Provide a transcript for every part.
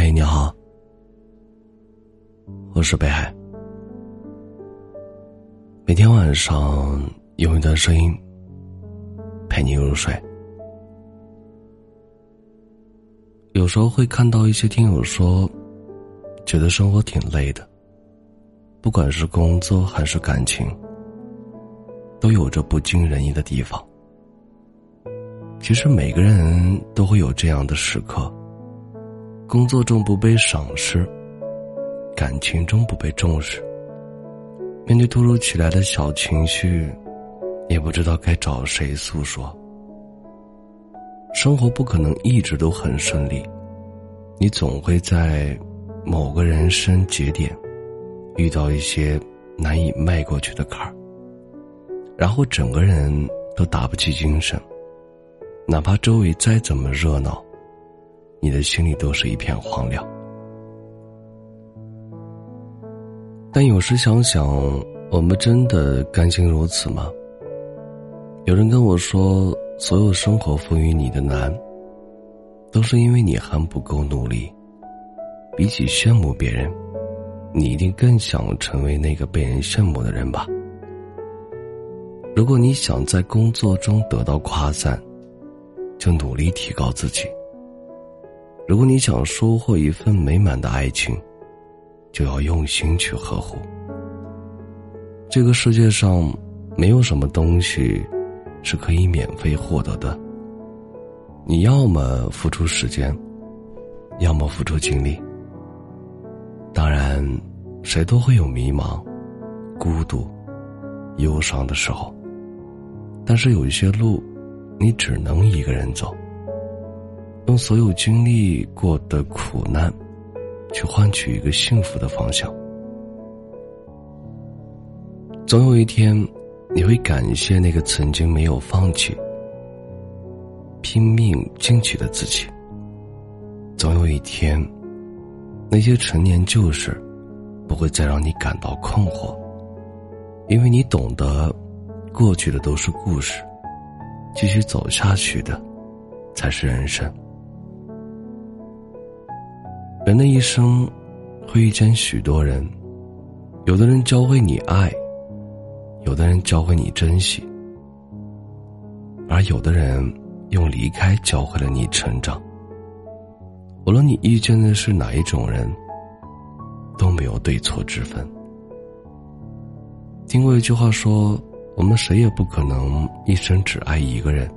嗨，你好，我是北海。每天晚上用一段声音陪你入睡。有时候会看到一些听友说，觉得生活挺累的，不管是工作还是感情，都有着不尽人意的地方。其实每个人都会有这样的时刻。工作中不被赏识，感情中不被重视。面对突如其来的小情绪，也不知道该找谁诉说。生活不可能一直都很顺利，你总会在某个人生节点遇到一些难以迈过去的坎儿，然后整个人都打不起精神，哪怕周围再怎么热闹。你的心里都是一片荒凉，但有时想想，我们真的甘心如此吗？有人跟我说，所有生活赋予你的难，都是因为你还不够努力。比起羡慕别人，你一定更想成为那个被人羡慕的人吧？如果你想在工作中得到夸赞，就努力提高自己。如果你想收获一份美满的爱情，就要用心去呵护。这个世界上没有什么东西是可以免费获得的。你要么付出时间，要么付出精力。当然，谁都会有迷茫、孤独、忧伤的时候，但是有一些路，你只能一个人走。用所有经历过的苦难，去换取一个幸福的方向。总有一天，你会感谢那个曾经没有放弃、拼命进取的自己。总有一天，那些陈年旧事不会再让你感到困惑，因为你懂得，过去的都是故事，继续走下去的，才是人生。人的一生，会遇见许多人，有的人教会你爱，有的人教会你珍惜，而有的人用离开教会了你成长。无论你遇见的是哪一种人，都没有对错之分。听过一句话说：“我们谁也不可能一生只爱一个人，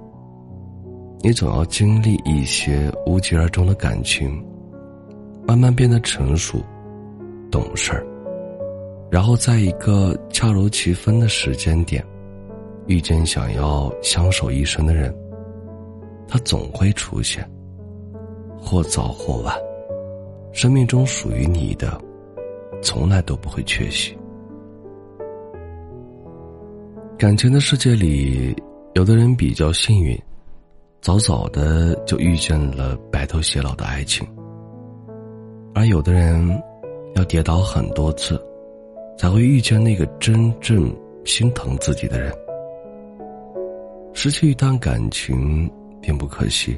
你总要经历一些无疾而终的感情。”慢慢变得成熟、懂事儿，然后在一个恰如其分的时间点，遇见想要相守一生的人。他总会出现，或早或晚，生命中属于你的，从来都不会缺席。感情的世界里，有的人比较幸运，早早的就遇见了白头偕老的爱情。而有的人，要跌倒很多次，才会遇见那个真正心疼自己的人。失去一段感情并不可惜，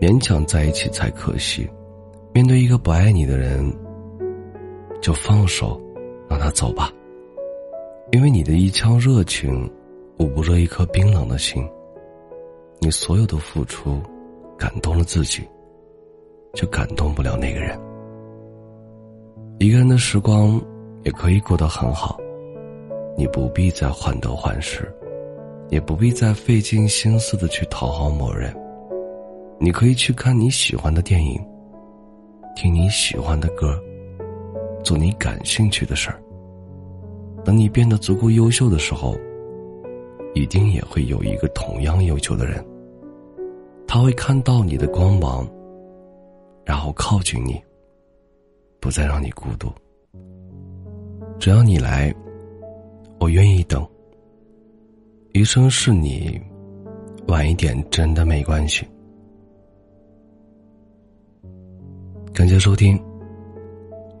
勉强在一起才可惜。面对一个不爱你的人，就放手，让他走吧。因为你的一腔热情，捂不热一颗冰冷的心。你所有的付出，感动了自己。就感动不了那个人。一个人的时光也可以过得很好，你不必再患得患失，也不必再费尽心思的去讨好某人。你可以去看你喜欢的电影，听你喜欢的歌，做你感兴趣的事儿。等你变得足够优秀的时候，一定也会有一个同样优秀的人，他会看到你的光芒。然后靠近你，不再让你孤独。只要你来，我愿意等。余生是你，晚一点真的没关系。感谢收听，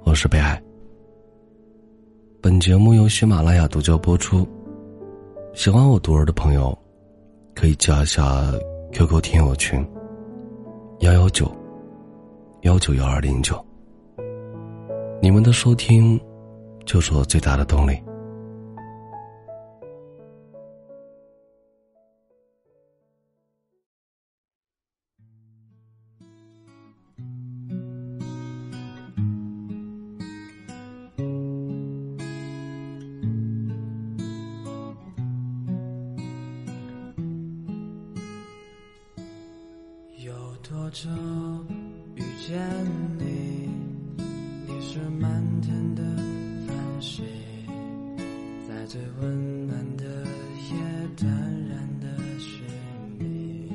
我是北海。本节目由喜马拉雅独家播出。喜欢我读儿的朋友，可以加一下 QQ 听友群：幺幺九。幺九幺二零九。你们的收听，就是我最大的动力。有多久遇见你？你是漫天的繁星，在最温暖的夜淡然的寻你。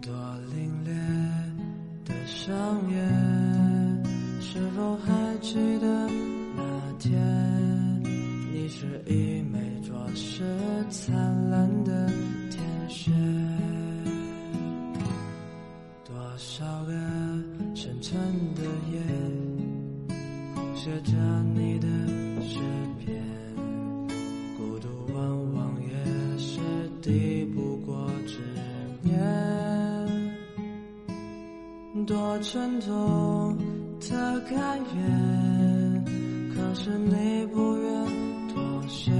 多凛冽的上演，是否还记得那天？沉痛的感言，可是你不愿妥协，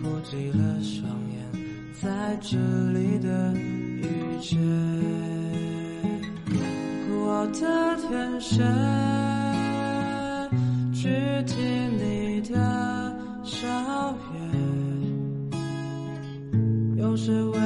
哭泣了双眼，在这里的遇见。我的天使，去听你的笑颜，有时为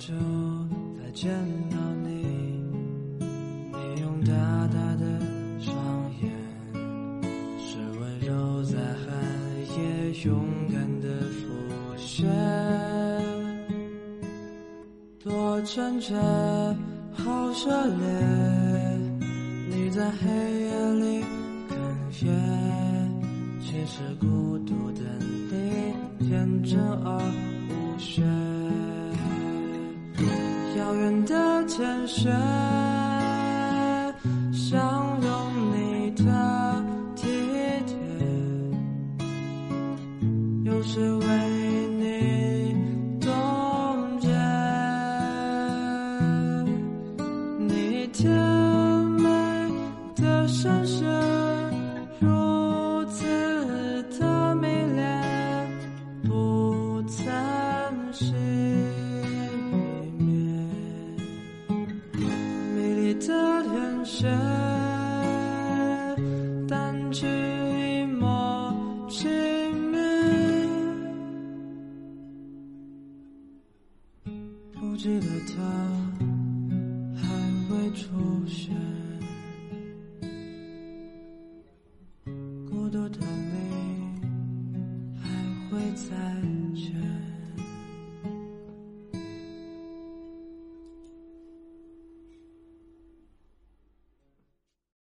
就再见到你，你用大大的双眼，是温柔在寒夜勇敢的浮现。多真切，好热烈，你在黑夜里哽咽，其实孤独的你天真而前身些淡去一抹清明，不记得他还未出现，